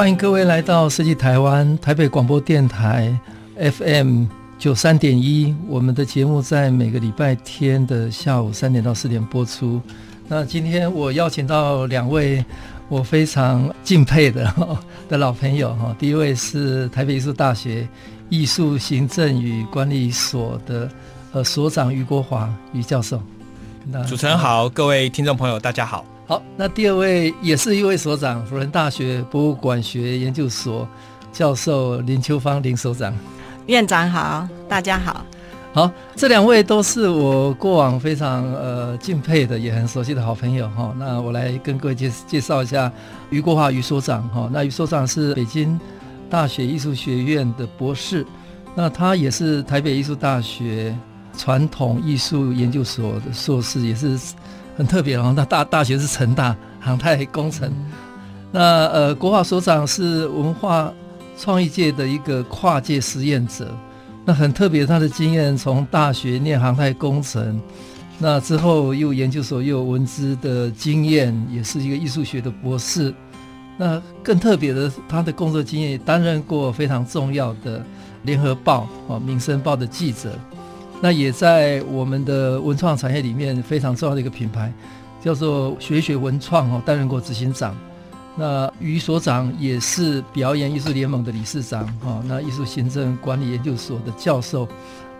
欢迎各位来到设计台湾台北广播电台 FM 九三点一，我们的节目在每个礼拜天的下午三点到四点播出。那今天我邀请到两位我非常敬佩的 的老朋友哈，第一位是台北艺术大学艺术行政与管理所的呃所长于国华于教授。主持人好，各位听众朋友大家好。好，那第二位也是一位所长，辅仁大学博物馆学研究所教授林秋芳林所长。院长好，大家好。好，这两位都是我过往非常呃敬佩的，也很熟悉的好朋友哈。那我来跟各位介介绍一下余国华余所长哈。那余所长是北京大学艺术学院的博士，那他也是台北艺术大学传统艺术研究所的硕士，也是。很特别哦，那大大学是成大航太工程。那呃，国华所长是文化创意界的一个跨界实验者。那很特别，他的经验从大学念航太工程，那之后又研究所又有文资的经验，也是一个艺术学的博士。那更特别的，他的工作经验担任过非常重要的联合报啊、民生报的记者。那也在我们的文创产业里面非常重要的一个品牌，叫做学学文创哦，担任过执行长。那于所长也是表演艺术联盟的理事长哈，那艺术行政管理研究所的教授。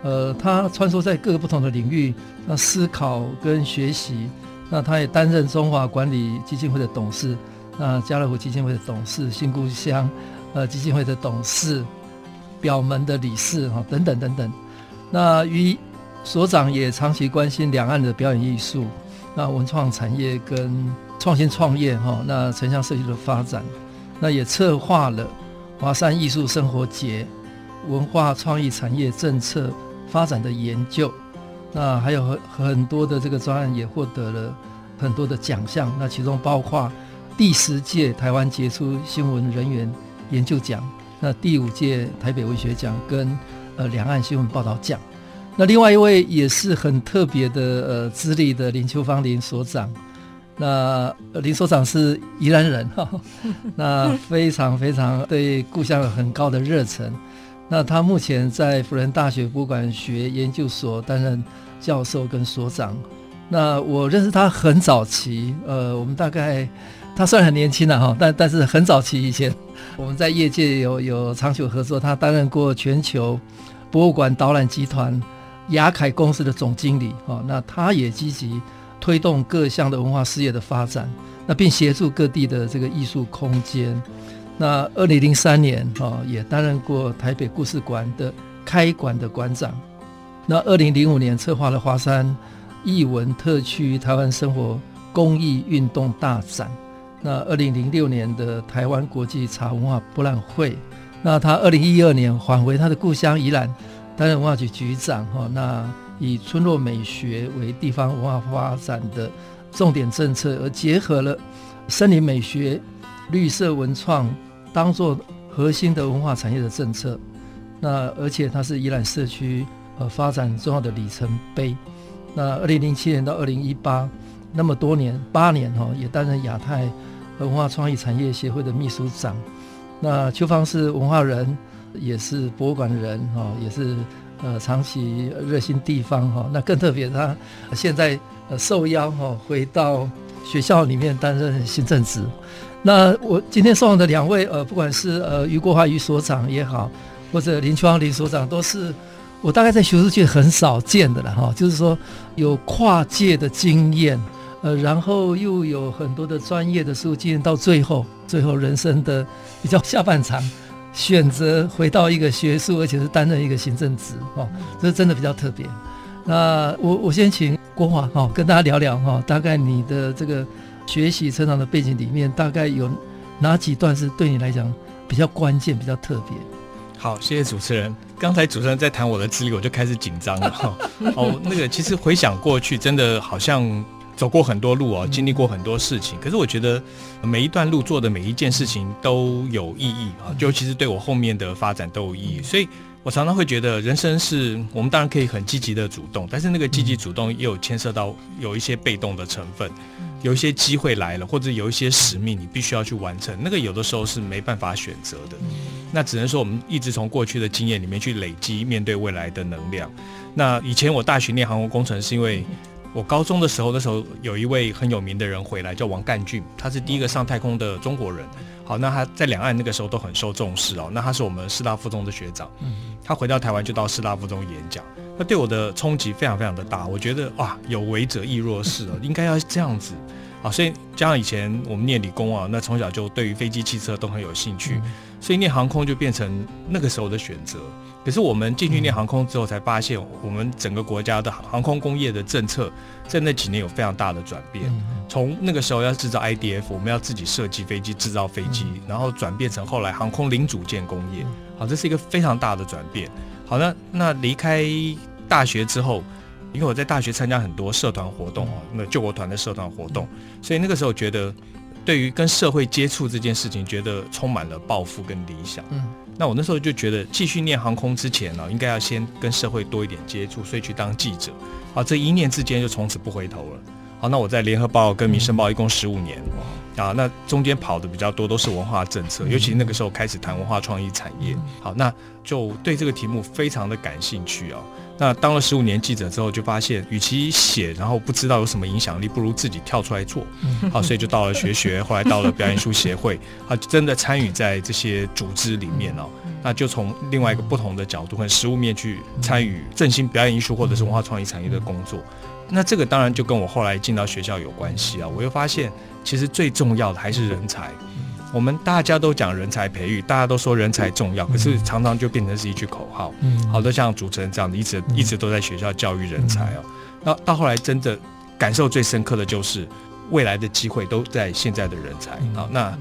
呃，他穿梭在各个不同的领域，那思考跟学习。那他也担任中华管理基金会的董事，那家乐福基金会的董事，新故乡呃基金会的董事，表门的理事哈，等等等等。那于所长也长期关心两岸的表演艺术、那文创产业跟创新创业哈，那城乡社区的发展，那也策划了华山艺术生活节、文化创意产业政策发展的研究，那还有很很多的这个专案也获得了很多的奖项，那其中包括第十届台湾杰出新闻人员研究奖，那第五届台北文学奖跟。呃，两岸新闻报道奖。那另外一位也是很特别的呃资历的林秋芳林所长。那林所长是宜兰人哈，那非常非常对故乡有很高的热忱。那他目前在辅仁大学博物馆学研究所担任教授跟所长。那我认识他很早期，呃，我们大概他虽然很年轻了哈，但但是很早期以前我们在业界有有长久合作。他担任过全球。博物馆导览集团亚凯公司的总经理啊，那他也积极推动各项的文化事业的发展，那并协助各地的这个艺术空间。那二零零三年啊，也担任过台北故事馆的开馆的馆长。那二零零五年策划了华山艺文特区台湾生活公益运动大展。那二零零六年的台湾国际茶文化博览会。那他二零一二年返回他的故乡宜兰，担任文化局局长哈。那以村落美学为地方文化发展的重点政策，而结合了森林美学、绿色文创当做核心的文化产业的政策。那而且他是宜兰社区呃发展重要的里程碑。那二零零七年到二零一八那么多年八年哈，也担任亚太文化创意产业协会的秘书长。那邱芳是文化人，也是博物馆人哈，也是呃长期热心地方哈。那更特别，他现在呃受邀哈回到学校里面担任行政职。那我今天送的两位呃，不管是呃余国华余所长也好，或者林秋芳林所长，都是我大概在学术界很少见的了哈。就是说有跨界的经验。呃，然后又有很多的专业的书经验，到最后，最后人生的比较下半场，选择回到一个学术，而且是担任一个行政职，哦，这是真的比较特别。那我我先请国华哈、哦、跟大家聊聊哈、哦，大概你的这个学习成长的背景里面，大概有哪几段是对你来讲比较关键、比较特别？好，谢谢主持人。刚才主持人在谈我的资历，我就开始紧张了。哦，那个其实回想过去，真的好像走过很多路哦，经历过很多事情。可是我觉得每一段路做的每一件事情都有意义啊，尤其是对我后面的发展都有意义。所以我常常会觉得，人生是我们当然可以很积极的主动，但是那个积极主动也有牵涉到有一些被动的成分。有一些机会来了，或者有一些使命，你必须要去完成。那个有的时候是没办法选择的，那只能说我们一直从过去的经验里面去累积面对未来的能量。那以前我大学念航空工程，是因为我高中的时候，那时候有一位很有名的人回来，叫王干俊，他是第一个上太空的中国人。好，那他在两岸那个时候都很受重视哦。那他是我们师大附中的学长，他回到台湾就到师大附中演讲。那对我的冲击非常非常的大，我觉得哇，有为者亦若是哦，应该要这样子啊。所以加上以前我们念理工啊，那从小就对于飞机、汽车都很有兴趣，所以念航空就变成那个时候的选择。可是我们进去练航空之后，才发现我们整个国家的航空工业的政策在那几年有非常大的转变。从那个时候要制造 IDF，我们要自己设计飞机、制造飞机，然后转变成后来航空零组件工业。好，这是一个非常大的转变。好，那那离开。大学之后，因为我在大学参加很多社团活动哦，那救国团的社团活动，所以那个时候觉得，对于跟社会接触这件事情，觉得充满了抱负跟理想。嗯，那我那时候就觉得，继续念航空之前呢，应该要先跟社会多一点接触，所以去当记者。啊，这一念之间就从此不回头了。好，那我在联合报跟民生报一共十五年。啊，那中间跑的比较多都是文化政策，尤其那个时候开始谈文化创意产业。好，那就对这个题目非常的感兴趣哦。那当了十五年记者之后，就发现与其写，然后不知道有什么影响力，不如自己跳出来做。好，所以就到了学学，后来到了表演艺术协会，啊，真的参与在这些组织里面哦。那就从另外一个不同的角度和实物面去参与振兴表演艺术或者是文化创意产业的工作。那这个当然就跟我后来进到学校有关系啊。我又发现，其实最重要的还是人才。我们大家都讲人才培育，大家都说人才重要，可是常常就变成是一句口号。嗯，好多像主持人这样的，一直一直都在学校教育人才哦。那到后来真的感受最深刻的就是，未来的机会都在现在的人才啊。那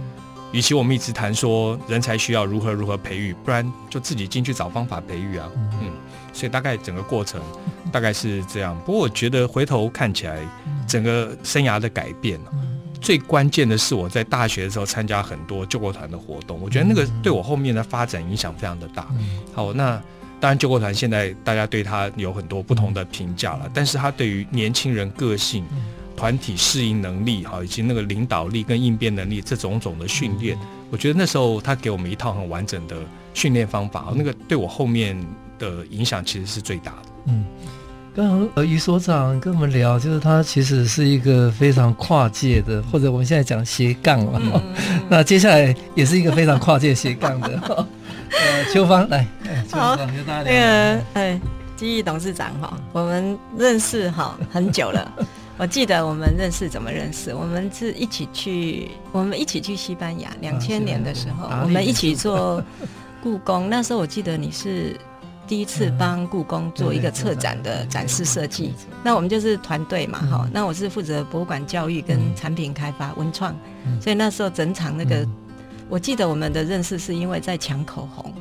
与其我们一直谈说人才需要如何如何培育，不然就自己进去找方法培育啊。嗯，所以大概整个过程大概是这样。不过我觉得回头看起来，整个生涯的改变最关键的是我在大学的时候参加很多救国团的活动，我觉得那个对我后面的发展影响非常的大。好，那当然救国团现在大家对他有很多不同的评价了，但是他对于年轻人个性、团体适应能力，哈以及那个领导力跟应变能力这种种的训练，我觉得那时候他给我们一套很完整的训练方法，那个对我后面的影响其实是最大的。嗯。刚刚呃，于所长跟我们聊，就是他其实是一个非常跨界的，或者我们现在讲斜杠了。嗯、那接下来也是一个非常跨界斜杠的。呃，秋芳来，秋芳跟大家聊。那个，哎，基毅董事长哈，我们认识哈很久了。我记得我们认识怎么认识？我们是一起去，我们一起去西班牙，两千年的时候，啊、我们一起做故宫。那时候我记得你是。第一次帮故宫做一个策展的展示设计，那我们就是团队嘛，哈。那我是负责博物馆教育跟产品开发、文创，所以那时候整场那个，我记得我们的认识是因为在抢口红，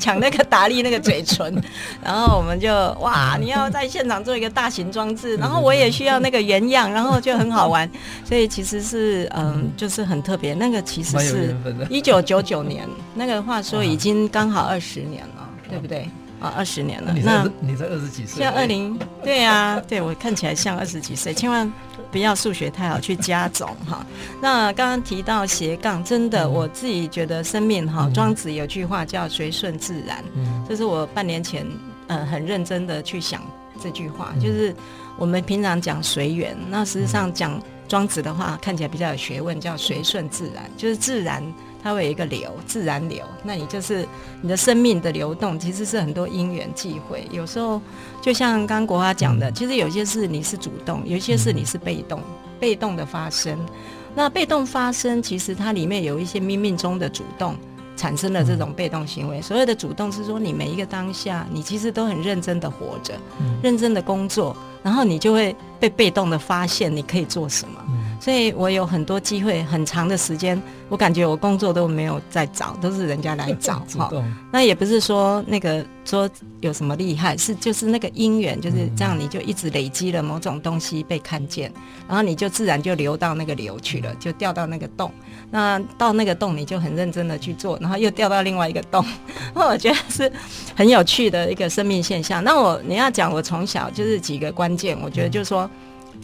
抢那个达利那个嘴唇，然后我们就哇，你要在现场做一个大型装置，然后我也需要那个原样，然后就很好玩，所以其实是嗯，就是很特别。那个其实是一九九九年，那个话说已经刚好二十年了，对不对？啊，二十年了。那你才二十几岁？像二零，对啊，对我看起来像二十几岁，千万不要数学太好去加总哈。那刚刚提到斜杠，真的，我自己觉得生命哈，庄子有句话叫随顺自然，这是我半年前呃很认真的去想这句话，就是我们平常讲随缘，那实际上讲庄子的话看起来比较有学问，叫随顺自然，就是自然。它会有一个流，自然流，那你就是你的生命的流动，其实是很多因缘际会。有时候就像刚刚国华讲的，其实有些事你是主动，有些事你是被动，被动的发生。那被动发生，其实它里面有一些冥冥中的主动，产生了这种被动行为。所谓的主动是说，你每一个当下，你其实都很认真的活着，认真的工作，然后你就会被被动的发现你可以做什么。所以我有很多机会，很长的时间，我感觉我工作都没有在找，都是人家来 找哈。那也不是说那个说有什么厉害，是就是那个因缘就是这样，你就一直累积了某种东西被看见，然后你就自然就流到那个流去了，就掉到那个洞。那到那个洞，你就很认真的去做，然后又掉到另外一个洞。那我觉得是很有趣的一个生命现象。那我你要讲我从小就是几个关键，我觉得就是说。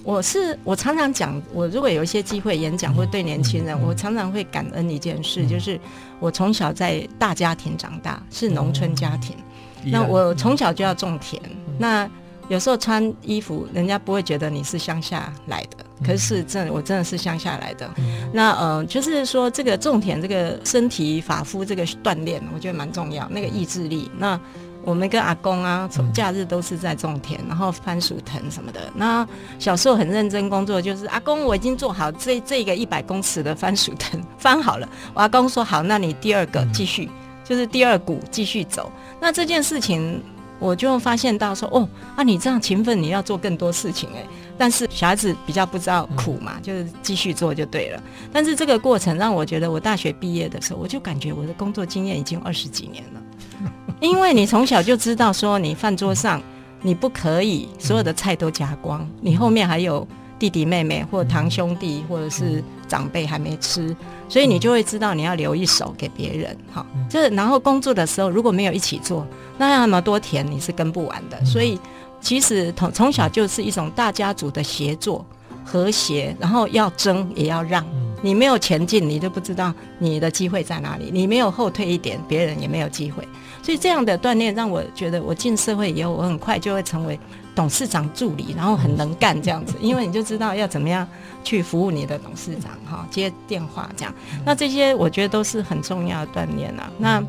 我是我常常讲，我如果有一些机会演讲或对年轻人，我常常会感恩一件事，就是我从小在大家庭长大，是农村家庭。那我从小就要种田，那有时候穿衣服，人家不会觉得你是乡下来的，可是真的我真的是乡下来的。那呃，就是说这个种田，这个身体发肤这个锻炼，我觉得蛮重要，那个意志力。那我们跟阿公啊，从假日都是在种田，然后番薯藤什么的。那小时候很认真工作，就是阿公，我已经做好这这个一百公尺的番薯藤翻好了。我阿公说好，那你第二个继续，就是第二股继续走。那这件事情，我就发现到说，哦，啊，你这样勤奋，你要做更多事情哎。但是小孩子比较不知道苦嘛，就是继续做就对了。但是这个过程让我觉得，我大学毕业的时候，我就感觉我的工作经验已经二十几年了。因为你从小就知道说，你饭桌上你不可以所有的菜都夹光，你后面还有弟弟妹妹或堂兄弟或者是长辈还没吃，所以你就会知道你要留一手给别人。哈，这然后工作的时候如果没有一起做，那那么多田你是耕不完的。所以其实从从小就是一种大家族的协作、和谐，然后要争也要让。你没有前进，你就不知道你的机会在哪里；你没有后退一点，别人也没有机会。所以这样的锻炼让我觉得，我进社会以后，我很快就会成为董事长助理，然后很能干这样子。因为你就知道要怎么样去服务你的董事长，哈，接电话这样。那这些我觉得都是很重要的锻炼啊。那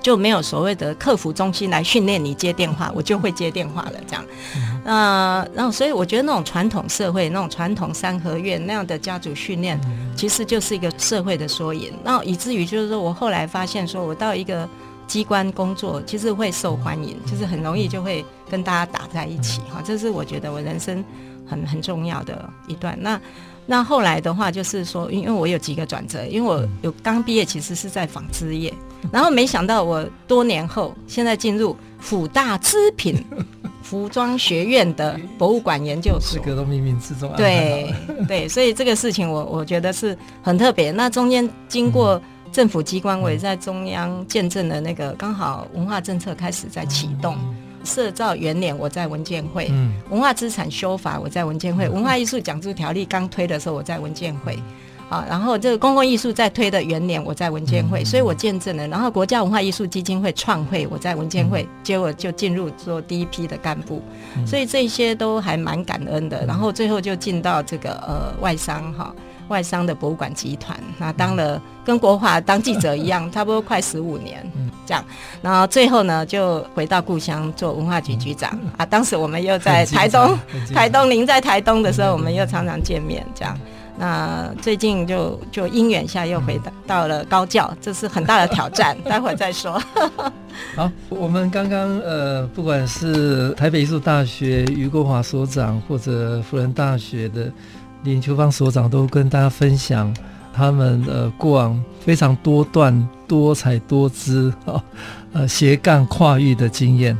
就没有所谓的客服中心来训练你接电话，我就会接电话了这样。呃，然后所以我觉得那种传统社会、那种传统三合院那样的家族训练，其实就是一个社会的缩影。那以至于就是说我后来发现，说我到一个机关工作，其实会受欢迎，就是很容易就会跟大家打在一起哈。这是我觉得我人生很很重要的一段。那那后来的话，就是说，因为我有几个转折，因为我有刚毕业，其实是在纺织业，然后没想到我多年后，现在进入辅大织品。服装学院的博物馆研究所，这个都冥冥之中对 对，所以这个事情我我觉得是很特别。那中间经过政府机关，我也在中央见证了那个刚好文化政策开始在启动，社造元年我在文建会，嗯。文化资产修法我在文建会，文化艺术奖助条例刚推的时候我在文建会。啊，然后这个公共艺术在推的元年，我在文建会，所以我见证了。然后国家文化艺术基金会创会，我在文建会，结果就进入做第一批的干部，所以这些都还蛮感恩的。然后最后就进到这个呃外商哈，外商的博物馆集团，那当了跟国华当记者一样，差不多快十五年这样。然后最后呢，就回到故乡做文化局局长啊。当时我们又在台东，台东您在台东的时候，我们又常常见面这样。那最近就就因缘下又回到到了高教，这是很大的挑战，待会儿再说。好，我们刚刚呃，不管是台北艺术大学余国华所长，或者辅仁大学的林秋芳所长，都跟大家分享他们呃过往非常多段、多彩多姿啊，呃斜杠跨域的经验。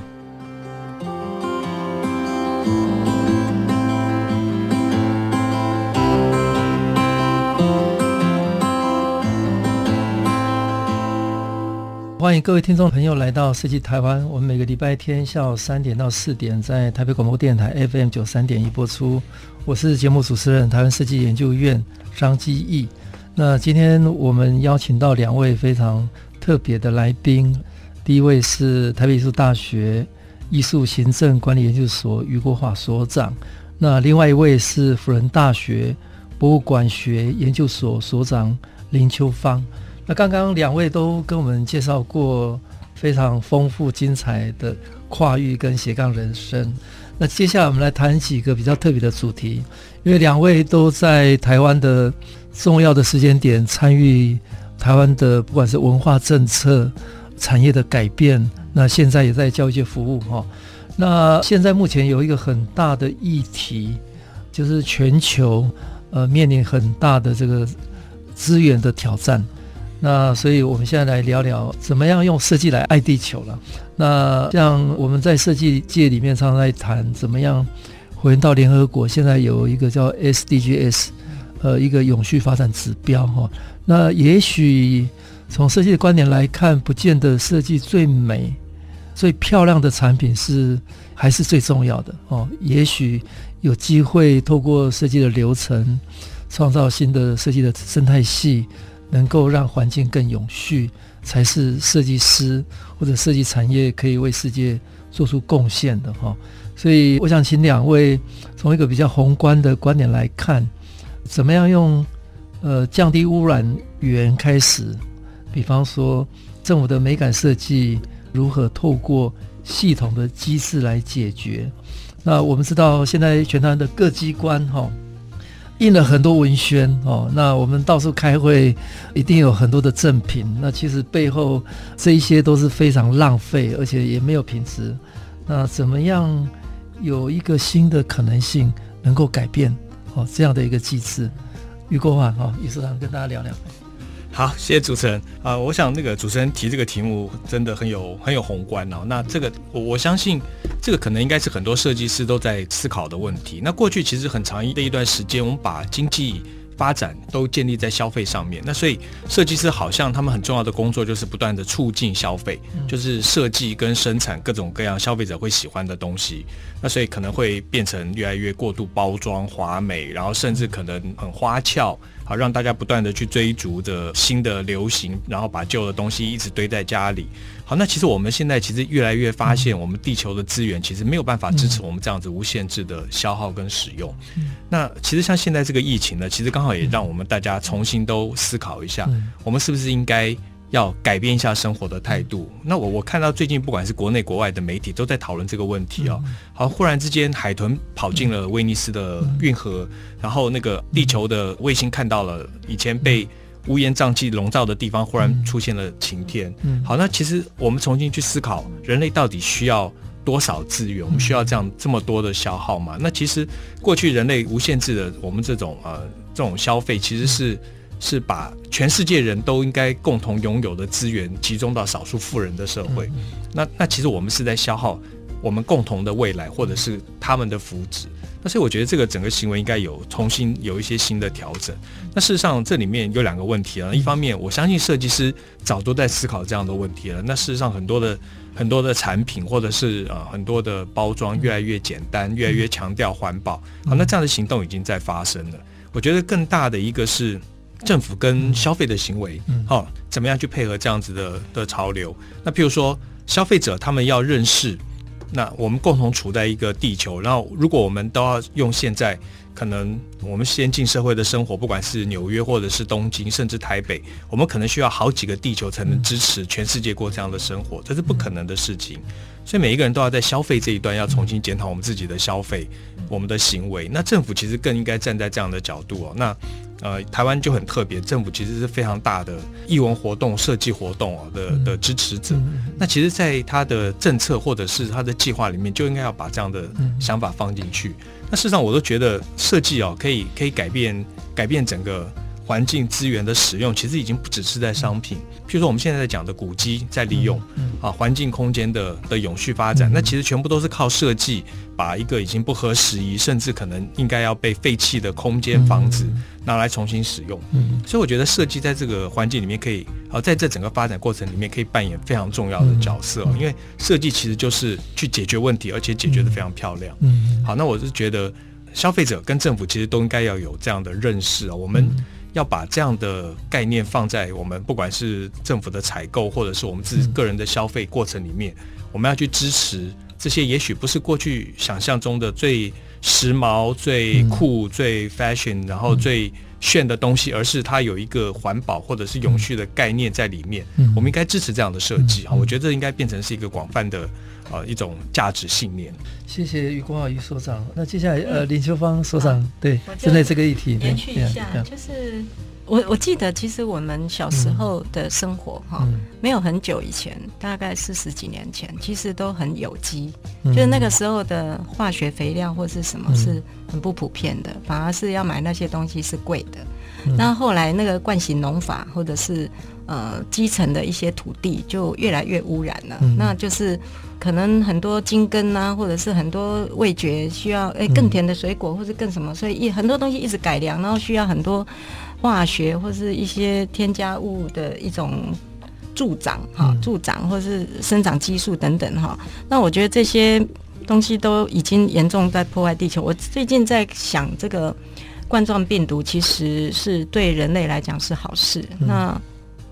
各位听众朋友来到设计台湾。我们每个礼拜天下午三点到四点在台北广播电台 FM 九三点一播出。我是节目主持人台湾设计研究院张基义。那今天我们邀请到两位非常特别的来宾。第一位是台北艺术大学艺术行政管理研究所余国华所长。那另外一位是辅仁大学博物馆学研究所所长林秋芳。那刚刚两位都跟我们介绍过非常丰富精彩的跨域跟斜杠人生。那接下来我们来谈几个比较特别的主题，因为两位都在台湾的重要的时间点参与台湾的不管是文化政策、产业的改变，那现在也在教育界服务哈。那现在目前有一个很大的议题，就是全球呃面临很大的这个资源的挑战。那所以我们现在来聊聊怎么样用设计来爱地球了。那像我们在设计界里面常常在谈怎么样回到联合国，现在有一个叫 SDGs，呃，一个永续发展指标哈。那也许从设计的观点来看，不见得设计最美、最漂亮的产品是还是最重要的哦。也许有机会透过设计的流程，创造新的设计的生态系。能够让环境更永续，才是设计师或者设计产业可以为世界做出贡献的哈。所以，我想请两位从一个比较宏观的观点来看，怎么样用呃降低污染源开始，比方说政府的美感设计如何透过系统的机制来解决。那我们知道，现在全台的各机关哈。印了很多文宣哦，那我们到处开会，一定有很多的赠品。那其实背后这一些都是非常浪费，而且也没有品质。那怎么样有一个新的可能性能够改变哦这样的一个机制？余国华哦，余所长跟大家聊聊。好，谢谢主持人啊、呃！我想那个主持人提这个题目真的很有很有宏观哦。那这个我我相信这个可能应该是很多设计师都在思考的问题。那过去其实很长的一段时间，我们把经济发展都建立在消费上面。那所以设计师好像他们很重要的工作就是不断的促进消费，就是设计跟生产各种各样消费者会喜欢的东西。那所以可能会变成越来越过度包装华美，然后甚至可能很花俏。好，让大家不断的去追逐着新的流行，然后把旧的东西一直堆在家里。好，那其实我们现在其实越来越发现，我们地球的资源其实没有办法支持我们这样子无限制的消耗跟使用。那其实像现在这个疫情呢，其实刚好也让我们大家重新都思考一下，我们是不是应该。要改变一下生活的态度。那我我看到最近不管是国内国外的媒体都在讨论这个问题哦。好，忽然之间海豚跑进了威尼斯的运河，然后那个地球的卫星看到了以前被乌烟瘴气笼罩的地方，忽然出现了晴天。好，那其实我们重新去思考，人类到底需要多少资源？我们需要这样这么多的消耗吗？那其实过去人类无限制的我们这种呃这种消费，其实是。是把全世界人都应该共同拥有的资源集中到少数富人的社会，那那其实我们是在消耗我们共同的未来，或者是他们的福祉。那所以我觉得这个整个行为应该有重新有一些新的调整。那事实上这里面有两个问题啊，一方面我相信设计师早都在思考这样的问题了。那事实上很多的很多的产品或者是呃很多的包装越来越简单，越来越强调环保，好，那这样的行动已经在发生了。我觉得更大的一个是。政府跟消费的行为，好、哦，怎么样去配合这样子的的潮流？那譬如说，消费者他们要认识，那我们共同处在一个地球，然后如果我们都要用现在可能我们先进社会的生活，不管是纽约或者是东京，甚至台北，我们可能需要好几个地球才能支持全世界过这样的生活，这是不可能的事情。所以每一个人都要在消费这一端要重新检讨我们自己的消费，我们的行为。那政府其实更应该站在这样的角度哦。那呃，台湾就很特别，政府其实是非常大的艺文活动、设计活动哦的的支持者。那其实，在他的政策或者是他的计划里面，就应该要把这样的想法放进去。那事实上，我都觉得设计哦，可以可以改变改变整个。环境资源的使用其实已经不只是在商品，譬如说我们现在在讲的古迹在利用，啊，环境空间的的永续发展，那其实全部都是靠设计把一个已经不合时宜，甚至可能应该要被废弃的空间房子拿来重新使用。所以我觉得设计在这个环境里面可以，啊，在这整个发展过程里面可以扮演非常重要的角色，因为设计其实就是去解决问题，而且解决的非常漂亮。好，那我是觉得消费者跟政府其实都应该要有这样的认识啊，我们。要把这样的概念放在我们不管是政府的采购，或者是我们自己个人的消费过程里面，我们要去支持这些也许不是过去想象中的最时髦、最酷、最 fashion，然后最炫的东西，而是它有一个环保或者是永续的概念在里面。我们应该支持这样的设计啊！我觉得这应该变成是一个广泛的。呃，一种价值信念。谢谢余国华余所长。那接下来，呃，林秋芳所长，对，针对这个议题，延续一下，就是我我记得，其实我们小时候的生活哈，嗯、没有很久以前，大概四十几年前，其实都很有机，嗯、就是那个时候的化学肥料或是什么是很不普遍的，嗯、反而是要买那些东西是贵的。嗯、那后来那个惯性农法或者是呃基层的一些土地就越来越污染了，嗯、那就是可能很多精耕啊，或者是很多味觉需要诶更甜的水果或者更什么，所以一很多东西一直改良，然后需要很多。化学或是一些添加物的一种助长哈，助长或是生长激素等等哈。那我觉得这些东西都已经严重在破坏地球。我最近在想，这个冠状病毒其实是对人类来讲是好事。那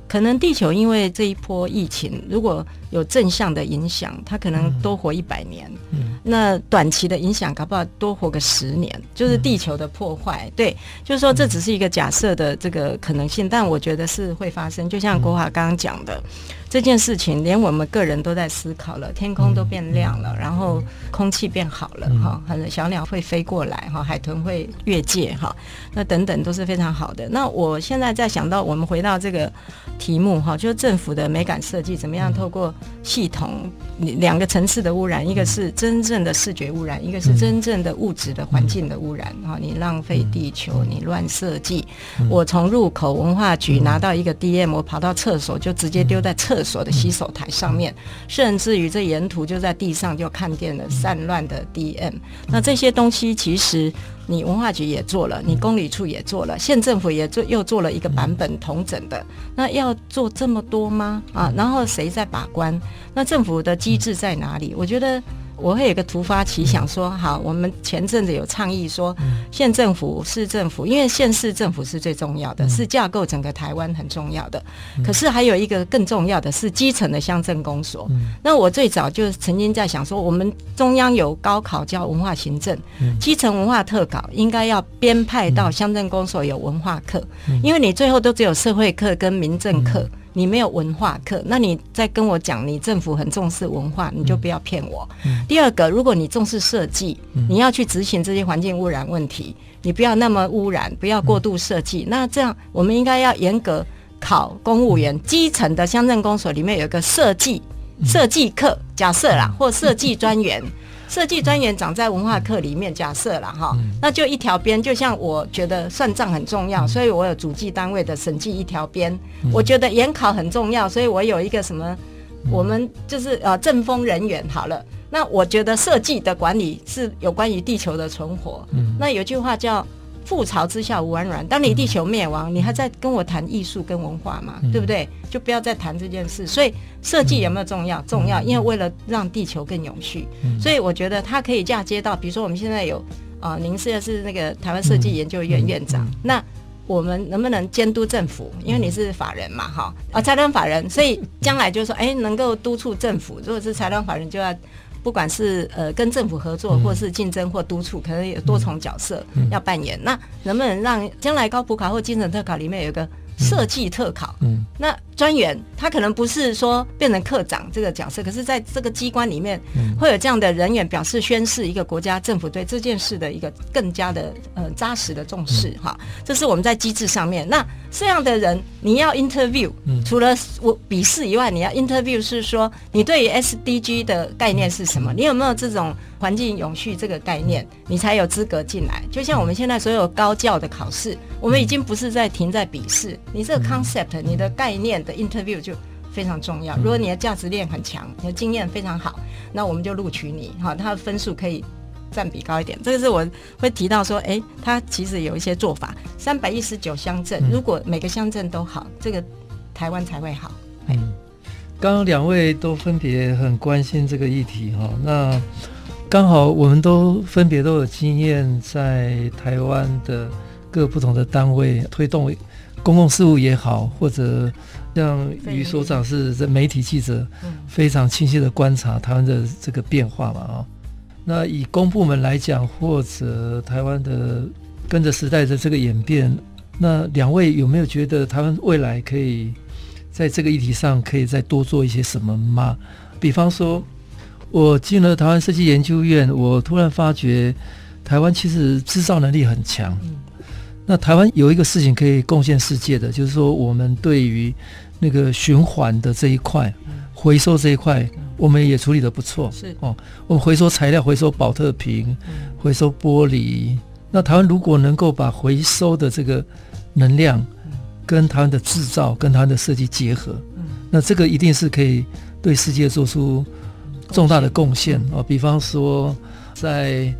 可能地球因为这一波疫情，如果有正向的影响，它可能多活一百年。嗯，那短期的影响，搞不好多活个十年，就是地球的破坏。对，就是说这只是一个假设的这个可能性，但我觉得是会发生。就像国华刚刚讲的。这件事情连我们个人都在思考了，天空都变亮了，然后空气变好了，哈，很小鸟会飞过来，哈，海豚会越界，哈，那等等都是非常好的。那我现在在想到，我们回到这个题目，哈，就是政府的美感设计怎么样透过系统两个层次的污染，一个是真正的视觉污染，一个是真正的物质的环境的污染，哈，你浪费地球，你乱设计，我从入口文化局拿到一个 DM，我跑到厕所就直接丢在厕。厕所的洗手台上面，甚至于这沿途就在地上就看见了散乱的 DM。那这些东西其实你文化局也做了，你公理处也做了，县政府也做又做了一个版本同整的。那要做这么多吗？啊，然后谁在把关？那政府的机制在哪里？我觉得。我会有个突发奇想说，好，我们前阵子有倡议说，县政府、市政府，因为县市政府是最重要的，是架构整个台湾很重要的。可是还有一个更重要的是基层的乡镇公所。那我最早就曾经在想说，我们中央有高考教文化行政，基层文化特考应该要编派到乡镇公所有文化课，因为你最后都只有社会课跟民政课。你没有文化课，那你在跟我讲你政府很重视文化，你就不要骗我。嗯、第二个，如果你重视设计，嗯、你要去执行这些环境污染问题，你不要那么污染，不要过度设计。嗯、那这样，我们应该要严格考公务员，基层的乡镇公所里面有一个设计设计课，假设啦，或设计专员。设计专员长在文化课里面，假设了哈，那就一条边，就像我觉得算账很重要，所以我有主计单位的审计一条边。我觉得研考很重要，所以我有一个什么，我们就是呃政风人员好了。那我觉得设计的管理是有关于地球的存活。那有句话叫。覆巢之下无完卵。当你地球灭亡，你还在跟我谈艺术跟文化吗？对不对？就不要再谈这件事。所以设计有没有重要？重要，因为为了让地球更永续，所以我觉得它可以嫁接到，比如说我们现在有啊，您现在是那个台湾设计研究院院长，那我们能不能监督政府？因为你是法人嘛，哈啊，财团法人，所以将来就是说，哎，能够督促政府。如果是财团法人，就要。不管是呃跟政府合作，或是竞争或督促，可能有多重角色要扮演。那能不能让将来高普考或精神特考里面有一个设计特考？嗯，那。专员他可能不是说变成课长这个角色，可是在这个机关里面会有这样的人员表示宣誓一个国家政府对这件事的一个更加的呃扎实的重视哈，这是我们在机制上面。那这样的人你要 interview，除了我笔试以外，你要 interview 是说你对于 SDG 的概念是什么？你有没有这种环境永续这个概念？你才有资格进来。就像我们现在所有高教的考试，我们已经不是在停在笔试，你这个 concept 你的概念。的 interview 就非常重要。如果你的价值链很强，你的经验非常好，那我们就录取你。哈，他的分数可以占比高一点。这个是我会提到说，哎，他其实有一些做法。三百一十九乡镇，如果每个乡镇都好，这个台湾才会好。嗯，刚刚两位都分别很关心这个议题哈。那刚好我们都分别都有经验，在台湾的各不同的单位推动。公共事务也好，或者像于所长是这媒体记者，非常清晰的观察台湾的这个变化嘛啊。那以公部门来讲，或者台湾的跟着时代的这个演变，那两位有没有觉得台湾未来可以在这个议题上可以再多做一些什么吗？比方说，我进了台湾设计研究院，我突然发觉台湾其实制造能力很强。那台湾有一个事情可以贡献世界的，就是说我们对于那个循环的这一块，回收这一块，我们也处理的不错。是。哦，我们回收材料，回收保特瓶，回收玻璃。那台湾如果能够把回收的这个能量跟台湾的制造、跟台湾的设计结合，那这个一定是可以对世界做出重大的贡献啊！比方说，在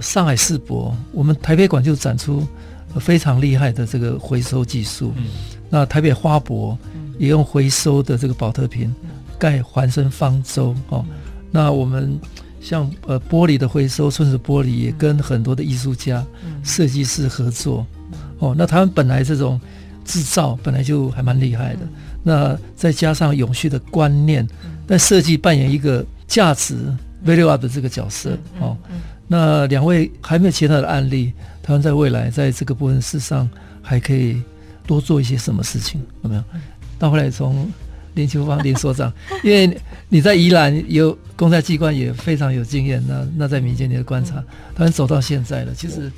上海世博，我们台北馆就展出非常厉害的这个回收技术。那台北花博也用回收的这个宝特瓶盖环生方舟哦。那我们像呃玻璃的回收，春子玻璃也跟很多的艺术家、设计师合作哦。那他们本来这种制造本来就还蛮厉害的，那再加上永续的观念，但设计扮演一个。价值 value up 的这个角色哦，那两位还没有其他的案例，台湾在未来在这个部分事上还可以多做一些什么事情？有没有？到后来从林秋芳林所长，因为你在宜兰有公家机关也非常有经验，那那在民间你的观察，当然走到现在了，其实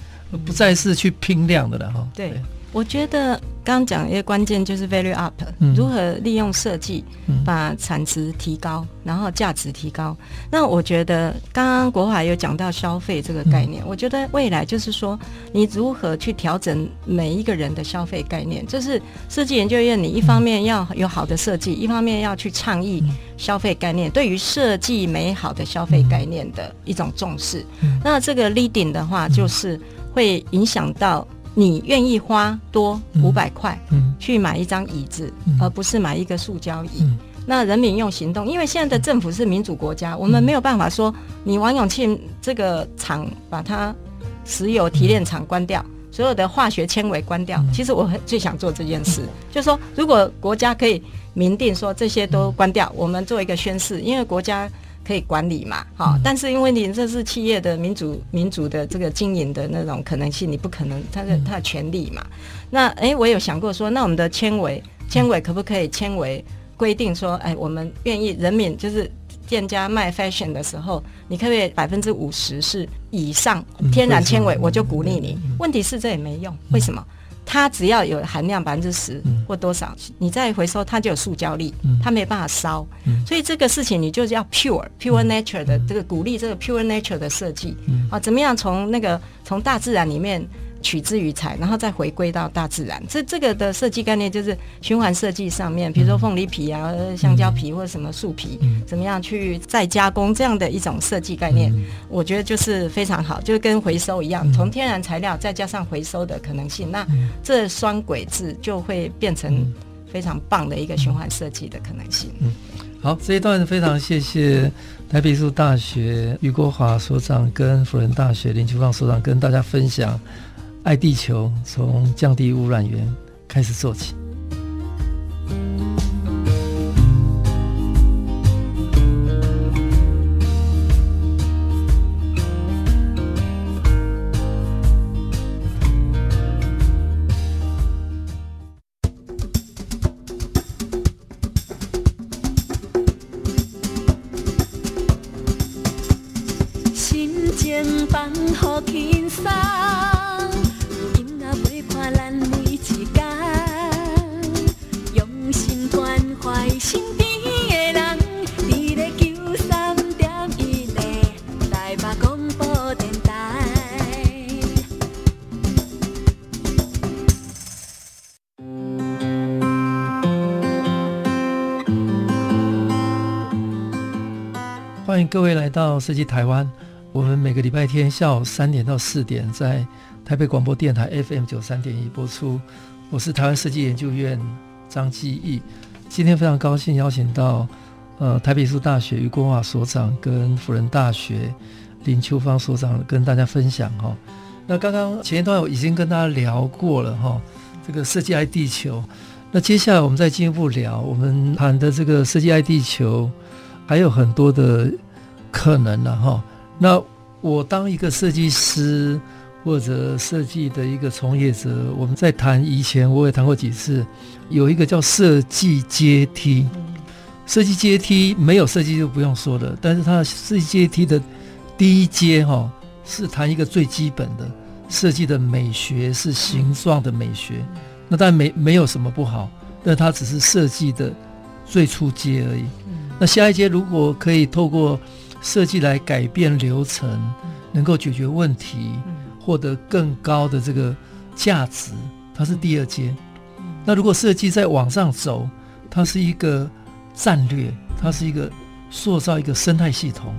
不再是去拼量的了哈。对。我觉得刚刚讲一个关键就是 value up，嗯，如何利用设计把产值提高，然后价值提高。那我觉得刚刚国华有讲到消费这个概念，我觉得未来就是说你如何去调整每一个人的消费概念。就是设计研究院，你一方面要有好的设计，一方面要去倡议消费概念，对于设计美好的消费概念的一种重视。那这个 leading 的话，就是会影响到。你愿意花多五百块去买一张椅子，而不是买一个塑胶椅？嗯、那人民用行动，因为现在的政府是民主国家，嗯、我们没有办法说你王永庆这个厂把它石油提炼厂关掉，嗯、所有的化学纤维关掉。嗯、其实我很最想做这件事，嗯、就是说如果国家可以明定说这些都关掉，我们做一个宣誓，因为国家。可以管理嘛？好，但是因为你这是企业的民主、民主的这个经营的那种可能性，你不可能，它的他的权利嘛。那哎、欸，我有想过说，那我们的纤维，纤维可不可以纤维规定说，哎、欸，我们愿意人民就是店家卖 fashion 的时候，你可不可以百分之五十是以上天然纤维，我就鼓励你。问题是这也没用，为什么？它只要有含量百分之十或多少，嗯、你再回收，它就有塑胶粒，嗯、它没办法烧。嗯、所以这个事情你就是要 pure pure nature 的这个鼓励这个 pure nature 的设计。嗯、啊，怎么样从那个从大自然里面。取之于材，然后再回归到大自然。这这个的设计概念就是循环设计上面，比如说凤梨皮啊、香蕉皮或者什么树皮，怎么样去再加工这样的一种设计概念，我觉得就是非常好，就跟回收一样，从天然材料再加上回收的可能性，那这双轨制就会变成非常棒的一个循环设计的可能性。嗯，好，这一段非常谢谢台北艺术大学余国华所长跟辅仁大学林秋芳所长跟大家分享。爱地球，从降低污染源开始做起。设计台湾。我们每个礼拜天下午三点到四点在台北广播电台 FM 九三点一播出。我是台湾设计研究院张基义。今天非常高兴邀请到呃台北艺术大学余国华所长跟辅仁大学林秋芳所长跟大家分享哈。那刚刚前一段我已经跟大家聊过了哈，这个设计爱地球。那接下来我们再进一步聊，我们谈的这个设计爱地球还有很多的。可能了、啊、哈，那我当一个设计师或者设计的一个从业者，我们在谈以前我也谈过几次，有一个叫设计阶梯，设计阶梯没有设计就不用说了，但是它设计阶梯的第一阶哈是谈一个最基本的设计的美学是形状的美学，那但没没有什么不好，但它只是设计的最初阶而已。那下一阶如果可以透过设计来改变流程，能够解决问题，获得更高的这个价值，它是第二阶。那如果设计再往上走，它是一个战略，它是一个塑造一个生态系统。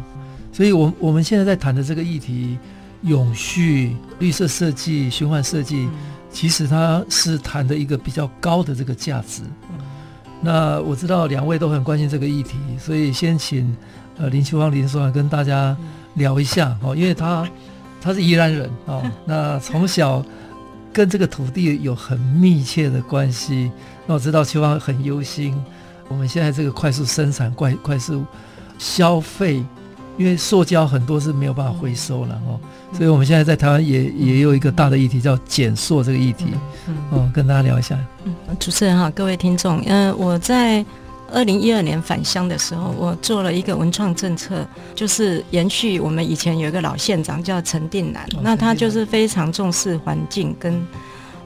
所以，我我们现在在谈的这个议题，永续、绿色设计、循环设计，其实它是谈的一个比较高的这个价值。那我知道两位都很关心这个议题，所以先请呃林秋芳林所长跟大家聊一下哦，因为他他是宜兰人哦，那从小。跟这个土地有很密切的关系。那我知道秋芳很忧心，我们现在这个快速生产、快快速消费，因为塑胶很多是没有办法回收了哦。所以我们现在在台湾也也有一个大的议题叫减塑这个议题，嗯，跟大家聊一下。嗯，主持人好，各位听众，嗯、呃，我在。二零一二年返乡的时候，我做了一个文创政策，就是延续我们以前有一个老县长叫陈定南，那他就是非常重视环境，跟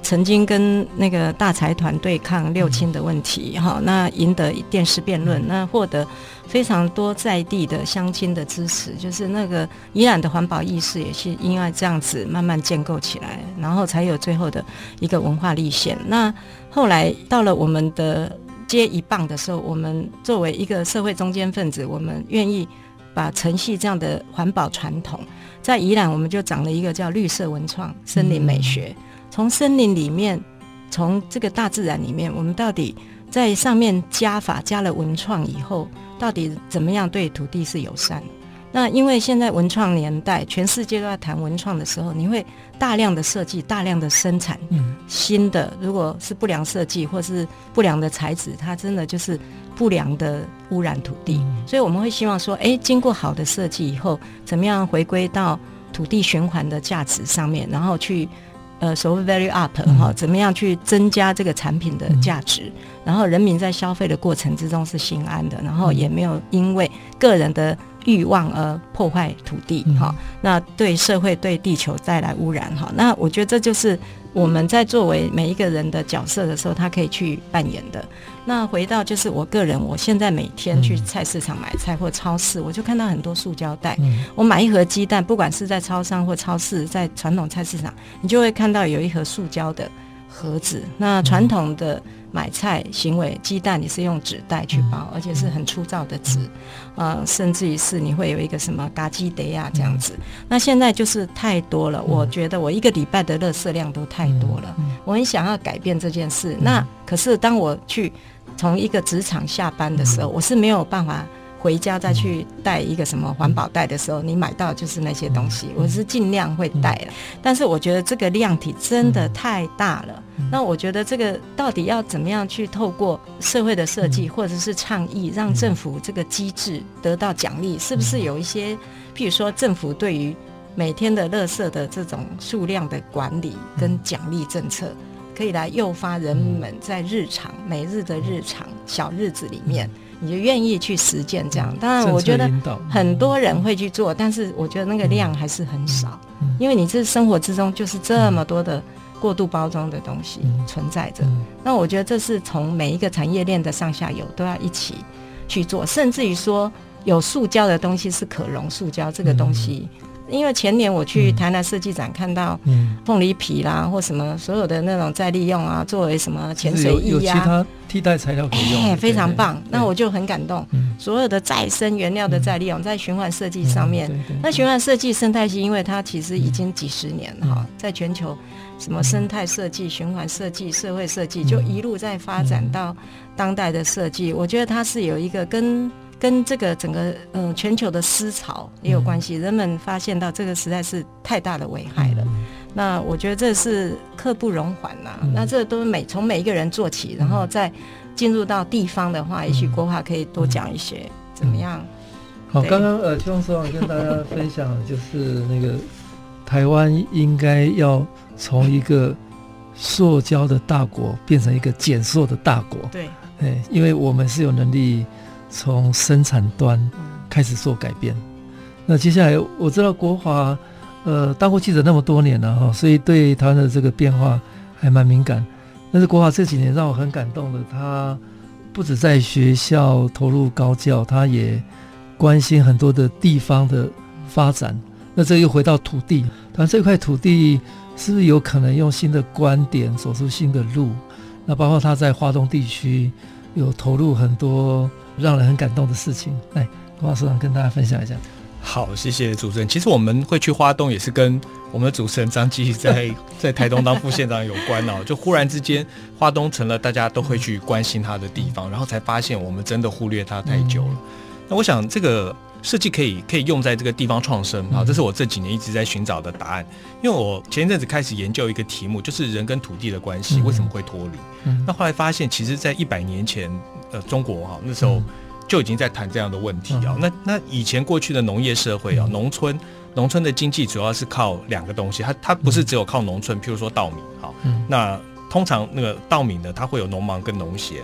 曾经跟那个大财团对抗六亲的问题，哈，那赢得电视辩论，那获得非常多在地的乡亲的支持，就是那个宜兰的环保意识也是因为这样子慢慢建构起来，然后才有最后的一个文化立县。那后来到了我们的。接一棒的时候，我们作为一个社会中间分子，我们愿意把承续这样的环保传统，在宜兰我们就长了一个叫绿色文创森林美学。从森林里面，从这个大自然里面，我们到底在上面加法加了文创以后，到底怎么样对土地是友善？那因为现在文创年代，全世界都在谈文创的时候，你会大量的设计、大量的生产，嗯，新的如果是不良设计或是不良的材质，它真的就是不良的污染土地。嗯、所以我们会希望说，哎，经过好的设计以后，怎么样回归到土地循环的价值上面，然后去呃所谓 value up 哈、嗯，怎么样去增加这个产品的价值，嗯、然后人民在消费的过程之中是心安的，然后也没有因为个人的。欲望而破坏土地，哈、嗯，那对社会、对地球带来污染，哈，那我觉得这就是我们在作为每一个人的角色的时候，他可以去扮演的。那回到就是我个人，我现在每天去菜市场买菜或超市，我就看到很多塑胶袋。嗯、我买一盒鸡蛋，不管是在超商或超市，在传统菜市场，你就会看到有一盒塑胶的盒子。那传统的。买菜行为，鸡蛋你是用纸袋去包，而且是很粗糙的纸，呃，甚至于是你会有一个什么嘎鸡得呀这样子。那现在就是太多了，我觉得我一个礼拜的垃圾量都太多了，我很想要改变这件事。那可是当我去从一个职场下班的时候，我是没有办法。回家再去带一个什么环保袋的时候，你买到就是那些东西。我是尽量会带了，但是我觉得这个量体真的太大了。那我觉得这个到底要怎么样去透过社会的设计或者是倡议，让政府这个机制得到奖励？是不是有一些，譬如说政府对于每天的垃圾的这种数量的管理跟奖励政策，可以来诱发人们在日常每日的日常小日子里面。你就愿意去实践这样，当然我觉得很多人会去做，但是我觉得那个量还是很少，因为你这生活之中就是这么多的过度包装的东西存在着。那我觉得这是从每一个产业链的上下游都要一起去做，甚至于说有塑胶的东西是可溶塑胶这个东西。因为前年我去台南设计展，看到凤梨皮啦，或什么所有的那种再利用啊，作为什么潜水衣呀，其他替代材料可以用，非常棒。那我就很感动，所有的再生原料的再利用，在循环设计上面。那循环设计生态系，因为它其实已经几十年哈，在全球什么生态设计、循环设计、社会设计，就一路在发展到当代的设计。我觉得它是有一个跟。跟这个整个嗯、呃、全球的思潮也有关系，人们发现到这个实在是太大的危害了。那我觉得这是刻不容缓呐、啊。那这都是每从每一个人做起，然后再进入到地方的话，也许国华可以多讲一些怎么样？好，刚刚呃，邱所长跟大家分享就是那个台湾应该要从一个塑胶的大国变成一个减塑的大国。对，哎，因为我们是有能力。从生产端开始做改变。那接下来我知道国华呃，当过记者那么多年了哈，所以对台湾的这个变化还蛮敏感。但是国华这几年让我很感动的，他不止在学校投入高教，他也关心很多的地方的发展。那这又回到土地，台湾这块土地是不是有可能用新的观点走出新的路？那包括他在华东地区有投入很多让人很感动的事情。来，郭老师长跟大家分享一下。好，谢谢主持人。其实我们会去花东，也是跟我们的主持人张继在 在台东当副县长有关哦。就忽然之间，花东成了大家都会去关心他的地方，然后才发现我们真的忽略他太久了。嗯、那我想，这个设计可以可以用在这个地方创生啊，这是我这几年一直在寻找的答案。因为我前一阵子开始研究一个题目，就是人跟土地的关系为什么会脱离。嗯、那后来发现，其实，在一百年前，呃，中国哈那时候。就已经在谈这样的问题啊。那那以前过去的农业社会啊，农村农村的经济主要是靠两个东西，它它不是只有靠农村，譬如说稻米，好，那通常那个稻米呢，它会有农忙跟农闲，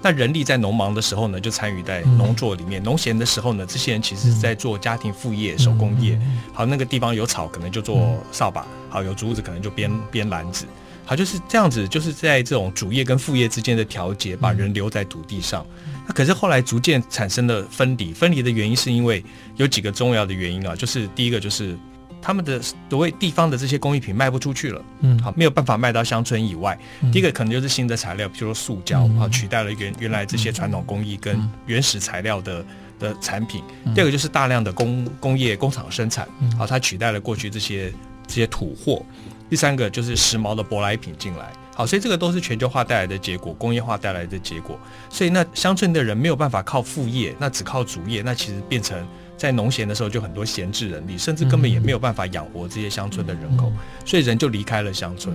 那人力在农忙的时候呢，就参与在农作里面；农闲的时候呢，这些人其实是在做家庭副业、手工业。好，那个地方有草，可能就做扫把；好，有竹子，可能就编编篮子。好，就是这样子，就是在这种主业跟副业之间的调节，把人留在土地上。那可是后来逐渐产生了分离，分离的原因是因为有几个重要的原因啊，就是第一个就是他们的所谓地方的这些工艺品卖不出去了，嗯，好，没有办法卖到乡村以外。第一个可能就是新的材料，比如说塑胶啊，取代了原原来这些传统工艺跟原始材料的的产品。第二个就是大量的工工业工厂生产，好，它取代了过去这些这些土货。第三个就是时髦的舶来品进来。好，所以这个都是全球化带来的结果，工业化带来的结果。所以那乡村的人没有办法靠副业，那只靠主业，那其实变成在农闲的时候就很多闲置人力，甚至根本也没有办法养活这些乡村的人口，所以人就离开了乡村。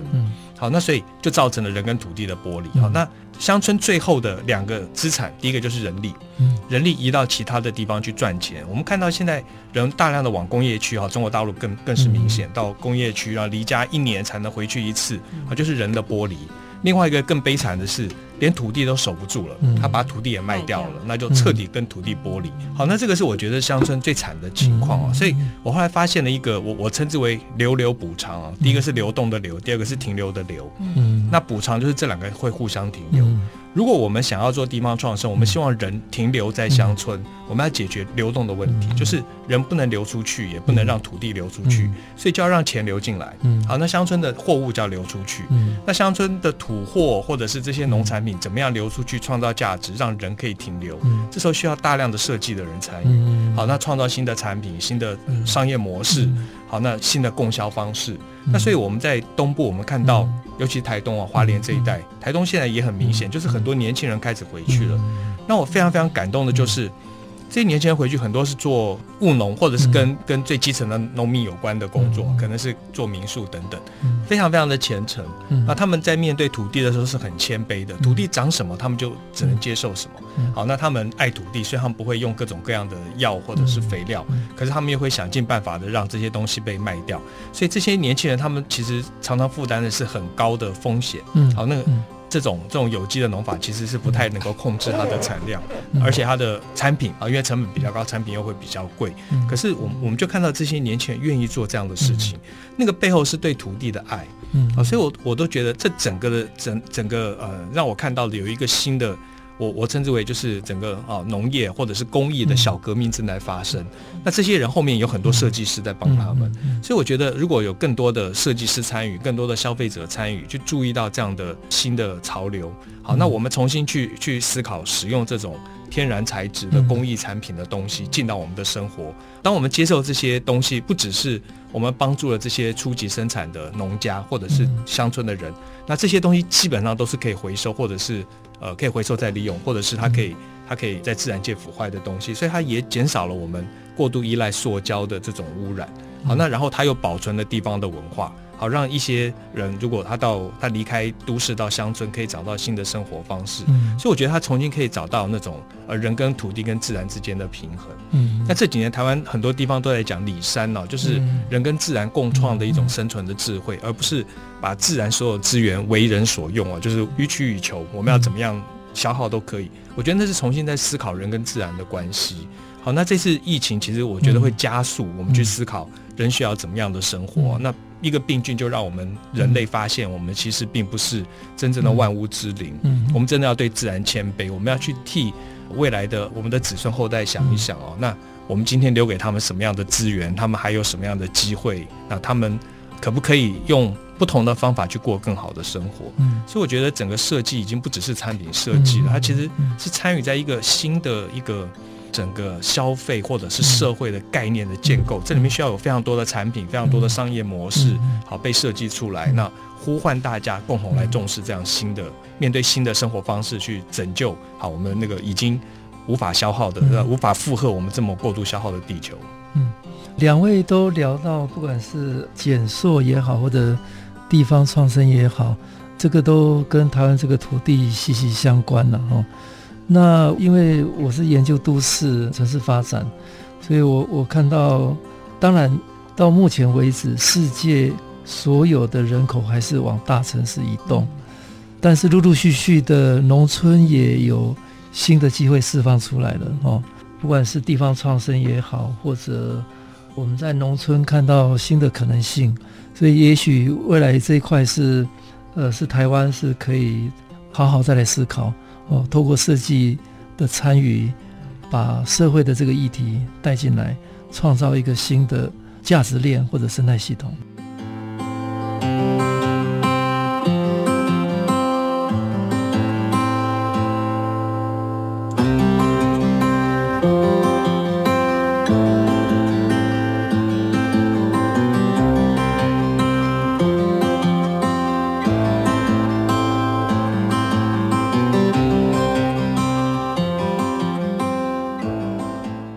好，那所以就造成了人跟土地的剥离。好，那乡村最后的两个资产，第一个就是人力，人力移到其他的地方去赚钱。我们看到现在人大量的往工业区，哈，中国大陆更更是明显，到工业区啊，离家一年才能回去一次，啊，就是人的剥离。另外一个更悲惨的是，连土地都守不住了，他把土地也卖掉了，那就彻底跟土地剥离。好，那这个是我觉得乡村最惨的情况啊。所以我后来发现了一个，我我称之为“流流补偿”啊。第一个是流动的流，第二个是停留的流。嗯，那补偿就是这两个会互相停留。如果我们想要做地方创生，我们希望人停留在乡村，我们要解决流动的问题，就是人不能流出去，也不能让土地流出去，所以就要让钱流进来。嗯好，那乡村的货物就要流出去。嗯那乡村的土货或者是这些农产品怎么样流出去，创造价值，让人可以停留？这时候需要大量的设计的人参与。好，那创造新的产品、新的商业模式。好，那新的供销方式。那所以我们在东部，我们看到。尤其台东啊，花莲这一带，台东现在也很明显，就是很多年轻人开始回去了。那我非常非常感动的就是，这些年轻人回去很多是做务农，或者是跟跟最基层的农民有关的工作，可能是做民宿等等，非常非常的虔诚。那他们在面对土地的时候是很谦卑的，土地长什么，他们就只能接受什么。好，那他们爱土地，虽然他们不会用各种各样的药或者是肥料，可是他们又会想尽办法的让这些东西被卖掉。所以这些年轻人，他们其实常常负担的是很高的风险。嗯，好，那个这种这种有机的农法其实是不太能够控制它的产量，而且它的产品啊，因为成本比较高，产品又会比较贵。可是我我们就看到这些年轻人愿意做这样的事情，那个背后是对土地的爱。嗯，啊，所以我我都觉得这整个的整整个呃，让我看到的有一个新的。我我称之为就是整个啊农业或者是工艺的小革命正在发生，那这些人后面有很多设计师在帮他们，所以我觉得如果有更多的设计师参与，更多的消费者参与，去注意到这样的新的潮流，好，那我们重新去去思考使用这种天然材质的工艺产品的东西进到我们的生活，当我们接受这些东西，不只是我们帮助了这些初级生产的农家或者是乡村的人，那这些东西基本上都是可以回收或者是。呃，可以回收再利用，或者是它可以，它可以在自然界腐坏的东西，所以它也减少了我们过度依赖塑胶的这种污染。好，那然后它又保存了地方的文化。好，让一些人如果他到他离开都市到乡村，可以找到新的生活方式。嗯，所以我觉得他重新可以找到那种呃人跟土地跟自然之间的平衡。嗯，那这几年台湾很多地方都在讲里山哦，就是人跟自然共创的一种生存的智慧，而不是把自然所有资源为人所用啊，就是予取予求，我们要怎么样消耗都可以。我觉得那是重新在思考人跟自然的关系。好，那这次疫情其实我觉得会加速我们去思考人需要怎么样的生活。嗯、那一个病菌就让我们人类发现，我们其实并不是真正的万物之灵。嗯，我们真的要对自然谦卑，我们要去替未来的我们的子孙后代想一想哦。嗯、那我们今天留给他们什么样的资源？他们还有什么样的机会？那他们可不可以用不同的方法去过更好的生活？嗯，所以我觉得整个设计已经不只是产品设计了，它其实是参与在一个新的一个。整个消费或者是社会的概念的建构，这里面需要有非常多的产品，非常多的商业模式，好被设计出来。那呼唤大家共同来重视这样新的面对新的生活方式，去拯救好我们那个已经无法消耗的、无法负荷我们这么过度消耗的地球。嗯，两位都聊到，不管是减塑也好，或者地方创生也好，这个都跟台湾这个土地息息相关了哦。那因为我是研究都市城市发展，所以我我看到，当然到目前为止，世界所有的人口还是往大城市移动，但是陆陆续续的农村也有新的机会释放出来了哦。不管是地方创生也好，或者我们在农村看到新的可能性，所以也许未来这一块是，呃，是台湾是可以好好再来思考。哦，透过设计的参与，把社会的这个议题带进来，创造一个新的价值链或者生态系统。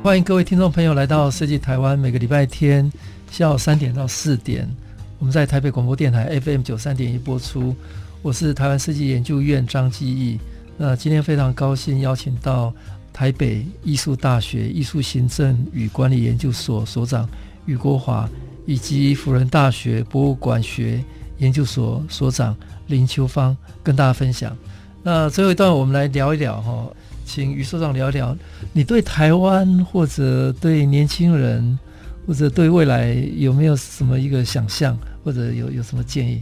欢迎各位听众朋友来到设计台湾，每个礼拜天下午三点到四点，我们在台北广播电台 FM 九三点一播出。我是台湾设计研究院张基义。那今天非常高兴邀请到台北艺术大学艺术行政与管理研究所所长俞国华，以及辅仁大学博物馆学研究所所长林秋芳，跟大家分享。那最后一段我们来聊一聊哈。请余所长聊聊，你对台湾或者对年轻人，或者对未来有没有什么一个想象，或者有有什么建议？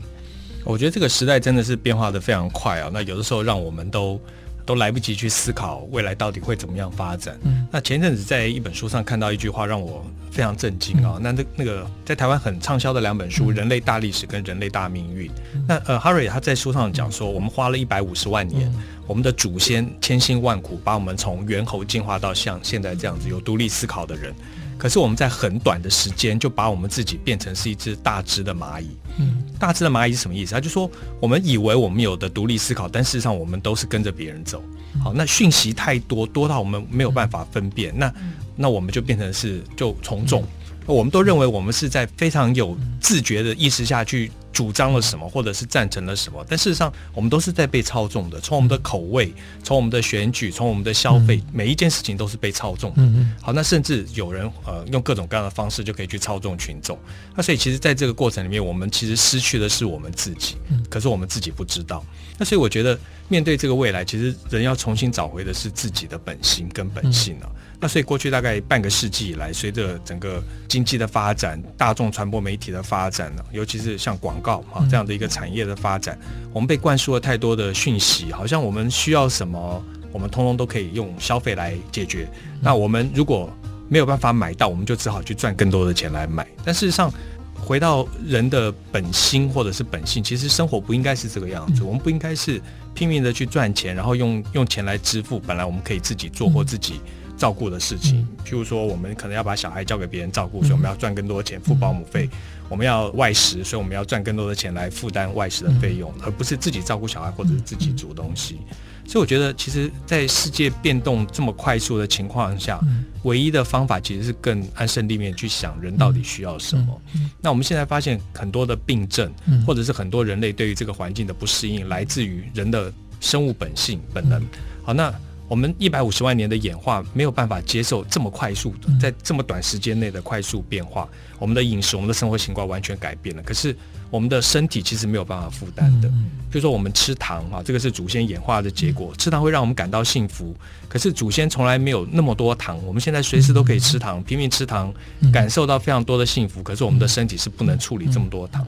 我觉得这个时代真的是变化得非常快啊，那有的时候让我们都都来不及去思考未来到底会怎么样发展。嗯，那前阵子在一本书上看到一句话，让我非常震惊啊。嗯、那那那个在台湾很畅销的两本书，嗯《人类大历史》跟《人类大命运》。嗯、那呃，哈瑞他在书上讲说，我们花了一百五十万年。嗯我们的祖先千辛万苦把我们从猿猴进化到像现在这样子有独立思考的人，可是我们在很短的时间就把我们自己变成是一只大只的蚂蚁。嗯，大只的蚂蚁是什么意思？他就说我们以为我们有的独立思考，但事实上我们都是跟着别人走。好，那讯息太多，多到我们没有办法分辨，那那我们就变成是就从众。我们都认为我们是在非常有自觉的意识下去。主张了什么，或者是赞成了什么，但事实上，我们都是在被操纵的。从我们的口味，从我们的选举，从我们的消费，每一件事情都是被操纵的。好，那甚至有人呃用各种各样的方式就可以去操纵群众。那所以，其实在这个过程里面，我们其实失去的是我们自己，可是我们自己不知道。那所以，我觉得面对这个未来，其实人要重新找回的是自己的本心跟本性啊。那所以过去大概半个世纪以来，随着整个经济的发展、大众传播媒体的发展呢，尤其是像广告啊这样的一个产业的发展，我们被灌输了太多的讯息，好像我们需要什么，我们通通都可以用消费来解决。那我们如果没有办法买到，我们就只好去赚更多的钱来买。但事实上，回到人的本心或者是本性，其实生活不应该是这个样子。我们不应该是拼命的去赚钱，然后用用钱来支付本来我们可以自己做或自己。照顾的事情，譬如说，我们可能要把小孩交给别人照顾，所以我们要赚更多的钱付保姆费；我们要外食，所以我们要赚更多的钱来负担外食的费用，而不是自己照顾小孩或者是自己煮东西。所以，我觉得，其实，在世界变动这么快速的情况下，唯一的方法其实是更安身立命去想人到底需要什么。那我们现在发现很多的病症，或者是很多人类对于这个环境的不适应，来自于人的生物本性本能。好，那。我们一百五十万年的演化没有办法接受这么快速的，在这么短时间内的快速变化。我们的饮食、我们的生活习惯完全改变了，可是我们的身体其实没有办法负担的。比如说，我们吃糖啊，这个是祖先演化的结果。吃糖会让我们感到幸福，可是祖先从来没有那么多糖。我们现在随时都可以吃糖，拼命吃糖，感受到非常多的幸福。可是我们的身体是不能处理这么多糖，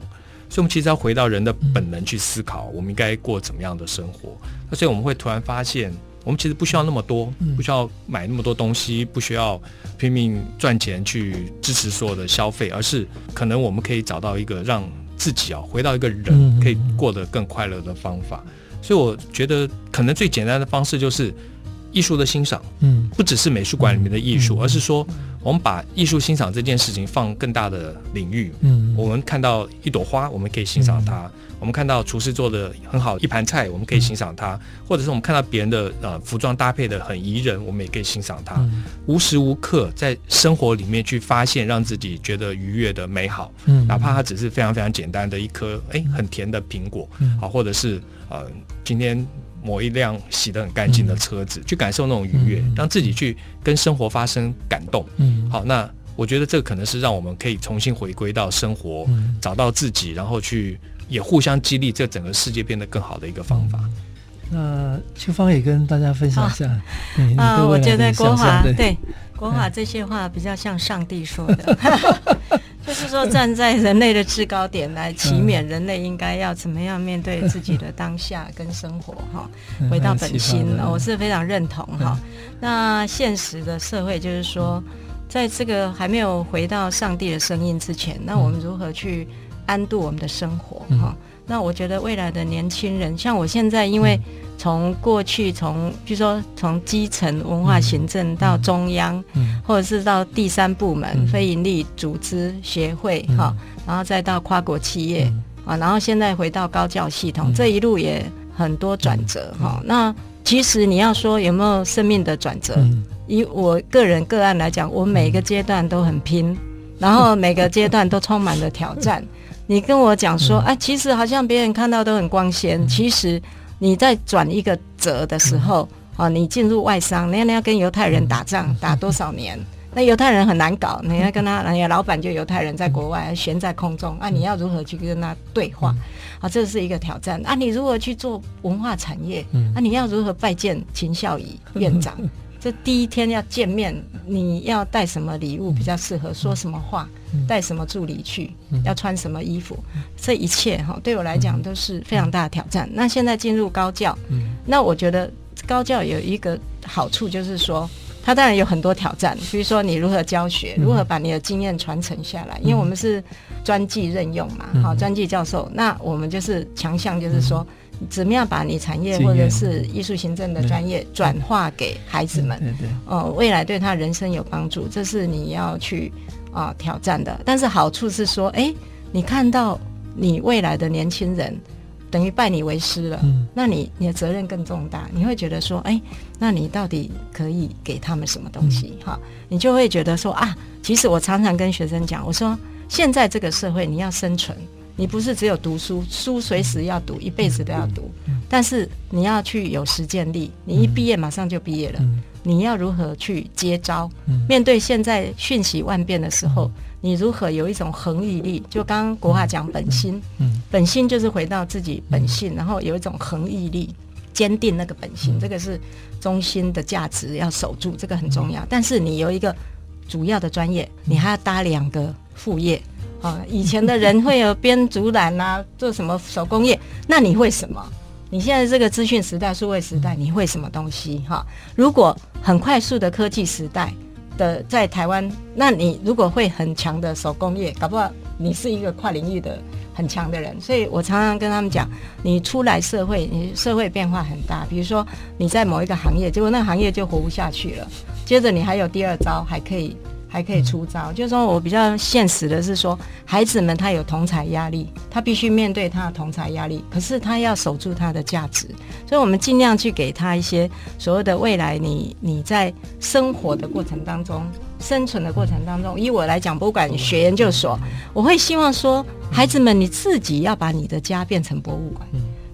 所以我们其实要回到人的本能去思考，我们应该过怎么样的生活。那所以我们会突然发现。我们其实不需要那么多，不需要买那么多东西，不需要拼命赚钱去支持所有的消费，而是可能我们可以找到一个让自己啊回到一个人可以过得更快乐的方法。所以我觉得可能最简单的方式就是艺术的欣赏，嗯，不只是美术馆里面的艺术，而是说我们把艺术欣赏这件事情放更大的领域。嗯，我们看到一朵花，我们可以欣赏它。我们看到厨师做的很好一盘菜，我们可以欣赏它；或者是我们看到别人的呃服装搭配的很宜人，我们也可以欣赏它。嗯、无时无刻在生活里面去发现让自己觉得愉悦的美好，嗯，哪怕它只是非常非常简单的一颗哎很甜的苹果，嗯，好，或者是呃今天某一辆洗得很干净的车子，嗯、去感受那种愉悦，嗯、让自己去跟生活发生感动，嗯，好，那我觉得这可能是让我们可以重新回归到生活，嗯、找到自己，然后去。也互相激励，这整个世界变得更好的一个方法。那秋芳也跟大家分享一下啊，我觉得国华对。国华这些话比较像上帝说的，就是说站在人类的制高点来祈勉人类应该要怎么样面对自己的当下跟生活哈，回到本心，我是非常认同哈。那现实的社会就是说，在这个还没有回到上帝的声音之前，那我们如何去？安度我们的生活哈，那我觉得未来的年轻人，像我现在，因为从过去从，比如说从基层文化行政到中央，或者是到第三部门非营利组织协会哈，然后再到跨国企业啊，然后现在回到高教系统，这一路也很多转折哈。那其实你要说有没有生命的转折，以我个人个案来讲，我每个阶段都很拼，然后每个阶段都充满了挑战。你跟我讲说，哎、啊，其实好像别人看到都很光鲜。其实你在转一个折的时候，啊，你进入外商，你要你要跟犹太人打仗，打多少年？那犹太人很难搞，你要跟他，人家老板就犹太人在国外悬在空中，啊，你要如何去跟他对话？啊，这是一个挑战。啊，你如何去做文化产业，啊，你要如何拜见秦孝仪院长？这第一天要见面，你要带什么礼物比较适合？说什么话？带什么助理去？要穿什么衣服？这一切哈，对我来讲都是非常大的挑战。那现在进入高教，那我觉得高教有一个好处，就是说，它当然有很多挑战，比如说你如何教学，如何把你的经验传承下来。因为我们是专技任用嘛，好，专技教授，那我们就是强项，就是说。怎么样把你产业或者是艺术行政的专业转化给孩子们？对对，哦，未来对他人生有帮助，这是你要去啊挑战的。但是好处是说，哎，你看到你未来的年轻人等于拜你为师了，那你你的责任更重大。你会觉得说，哎，那你到底可以给他们什么东西？哈，你就会觉得说啊，其实我常常跟学生讲，我说现在这个社会你要生存。你不是只有读书，书随时要读，一辈子都要读。但是你要去有实践力，你一毕业马上就毕业了。你要如何去接招？面对现在讯息万变的时候，你如何有一种恒毅力？就刚刚国华讲本心，本心就是回到自己本性，然后有一种恒毅力，坚定那个本心，这个是中心的价值要守住，这个很重要。但是你有一个主要的专业，你还要搭两个副业。啊，以前的人会有编竹篮啊，做什么手工业？那你会什么？你现在这个资讯时代、数位时代，你会什么东西？哈，如果很快速的科技时代的在台湾，那你如果会很强的手工业，搞不好你是一个跨领域的很强的人。所以我常常跟他们讲，你出来社会，你社会变化很大。比如说你在某一个行业，结果那个行业就活不下去了，接着你还有第二招，还可以。还可以出招，就是说我比较现实的是说，孩子们他有同才压力，他必须面对他的同才压力，可是他要守住他的价值，所以我们尽量去给他一些所谓的未来你，你你在生活的过程当中，生存的过程当中，以我来讲，博物馆学研究所，我会希望说，孩子们你自己要把你的家变成博物馆。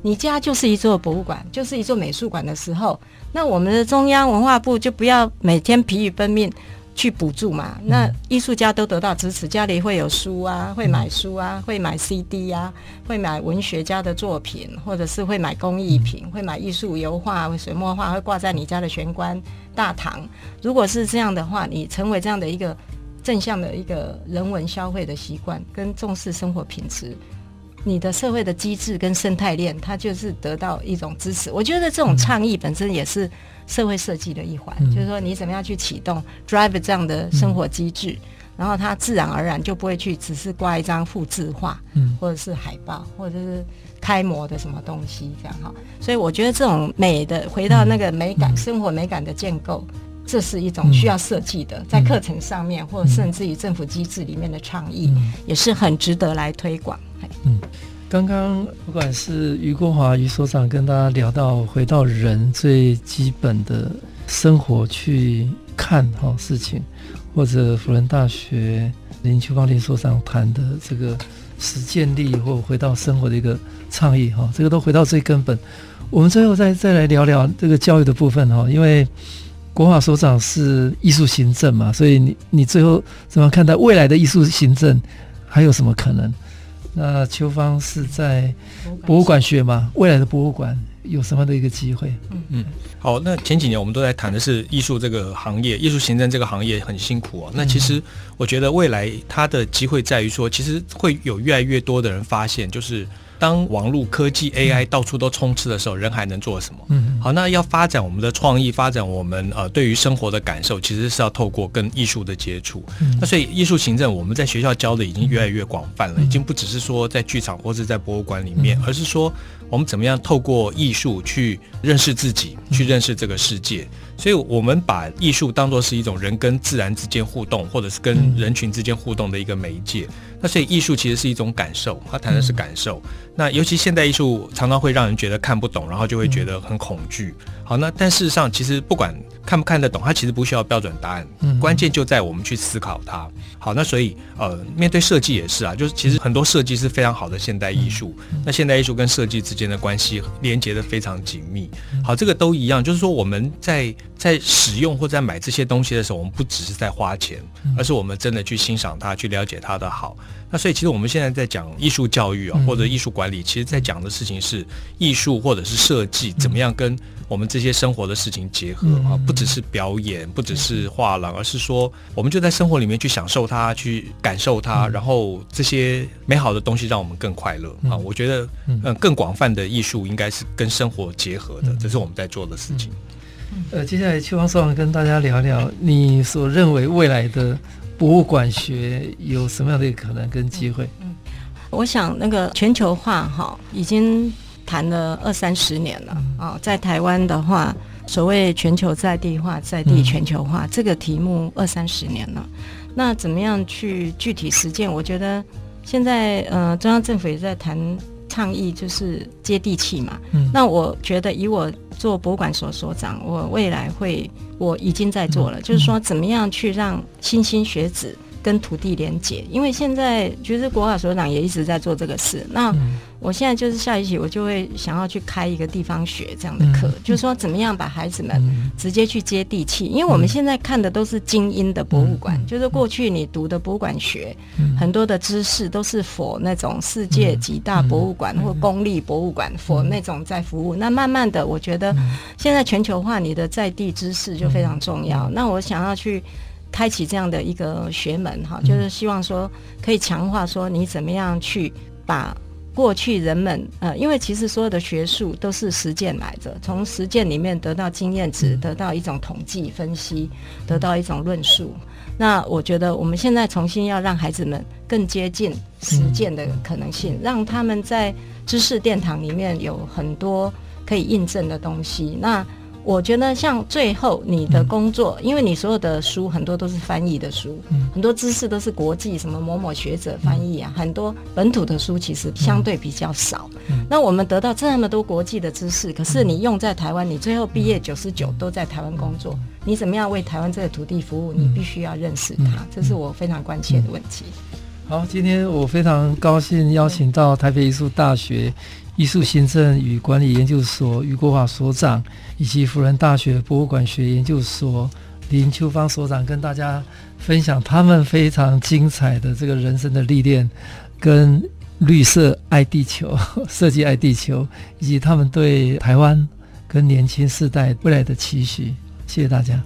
你家就是一座博物馆，就是一座美术馆的时候，那我们的中央文化部就不要每天疲于奔命去补助嘛。那艺术家都得到支持，家里会有书啊，会买书啊，会买 CD 啊，会买文学家的作品，或者是会买工艺品，会买艺术油画、水墨画，会挂在你家的玄关大堂。如果是这样的话，你成为这样的一个正向的一个人文消费的习惯，跟重视生活品质。你的社会的机制跟生态链，它就是得到一种支持。我觉得这种倡议本身也是社会设计的一环，嗯、就是说你怎么样去启动 drive 这样的生活机制，嗯、然后它自然而然就不会去只是挂一张复制画，嗯，或者是海报，或者是开模的什么东西这样哈。所以我觉得这种美的回到那个美感、嗯、生活美感的建构，这是一种需要设计的，在课程上面，或者甚至于政府机制里面的倡议，也是很值得来推广。嗯，刚刚不管是余国华余所长跟大家聊到回到人最基本的生活去看哈事情，或者辅仁大学林秋芳林所长谈的这个实践力或回到生活的一个倡议哈，这个都回到最根本。我们最后再再来聊聊这个教育的部分哈，因为国华所长是艺术行政嘛，所以你你最后怎么看待未来的艺术行政还有什么可能？那秋芳是在博物馆学嘛？未来的博物馆有什么样的一个机会？嗯嗯，好，那前几年我们都在谈的是艺术这个行业，艺术行政这个行业很辛苦哦。那其实我觉得未来它的机会在于说，其实会有越来越多的人发现，就是。当网络科技 AI 到处都充斥的时候，人还能做什么？嗯，好，那要发展我们的创意，发展我们呃对于生活的感受，其实是要透过跟艺术的接触。嗯，那所以艺术行政我们在学校教的已经越来越广泛了，已经不只是说在剧场或者在博物馆里面，而是说我们怎么样透过艺术去认识自己，去认识这个世界。所以我们把艺术当作是一种人跟自然之间互动，或者是跟人群之间互动的一个媒介。那所以艺术其实是一种感受，他谈的是感受。那尤其现代艺术常常会让人觉得看不懂，然后就会觉得很恐惧。好，那但事实上，其实不管看不看得懂，它其实不需要标准答案，关键就在我们去思考它。好，那所以呃，面对设计也是啊，就是其实很多设计是非常好的现代艺术。那现代艺术跟设计之间的关系连接的非常紧密。好，这个都一样，就是说我们在在使用或在买这些东西的时候，我们不只是在花钱，而是我们真的去欣赏它，去了解它的好。那所以，其实我们现在在讲艺术教育啊，或者艺术管理，其实在讲的事情是艺术或者是设计怎么样跟我们这些生活的事情结合啊，不只是表演，不只是画廊，而是说我们就在生活里面去享受它，去感受它，然后这些美好的东西让我们更快乐啊。我觉得，嗯，更广泛的艺术应该是跟生活结合的，这是我们在做的事情。呃，接下来秋芳所长跟大家聊聊你所认为未来的。博物馆学有什么样的可能跟机会？嗯，我想那个全球化哈，已经谈了二三十年了啊。在台湾的话，所谓全球在地化、在地全球化这个题目二三十年了。那怎么样去具体实践？我觉得现在呃，中央政府也在谈。倡议就是接地气嘛。嗯，那我觉得以我做博物馆所所长，我未来会，我已经在做了，嗯、就是说怎么样去让新兴学子跟土地连结，因为现在其实国华所长也一直在做这个事。那、嗯我现在就是下一期，我就会想要去开一个地方学这样的课，嗯、就是说怎么样把孩子们直接去接地气，因为我们现在看的都是精英的博物馆，嗯、就是过去你读的博物馆学，嗯、很多的知识都是 for 那种世界几大博物馆或公立博物馆 for 那种在服务。那慢慢的，我觉得现在全球化，你的在地知识就非常重要。那我想要去开启这样的一个学门哈，就是希望说可以强化说你怎么样去把。过去人们呃，因为其实所有的学术都是实践来着，从实践里面得到经验值，得到一种统计分析，得到一种论述。那我觉得我们现在重新要让孩子们更接近实践的可能性，让他们在知识殿堂里面有很多可以印证的东西。那我觉得像最后你的工作，因为你所有的书很多都是翻译的书，很多知识都是国际什么某某学者翻译啊，很多本土的书其实相对比较少。那我们得到这么多国际的知识，可是你用在台湾，你最后毕业九十九都在台湾工作，你怎么样为台湾这个土地服务？你必须要认识它，这是我非常关切的问题。好，今天我非常高兴邀请到台北艺术大学艺术行政与管理研究所余国华所长，以及辅仁大学博物馆学研究所林秋芳所长，跟大家分享他们非常精彩的这个人生的历练，跟绿色爱地球、设计爱地球，以及他们对台湾跟年轻世代未来的期许。谢谢大家。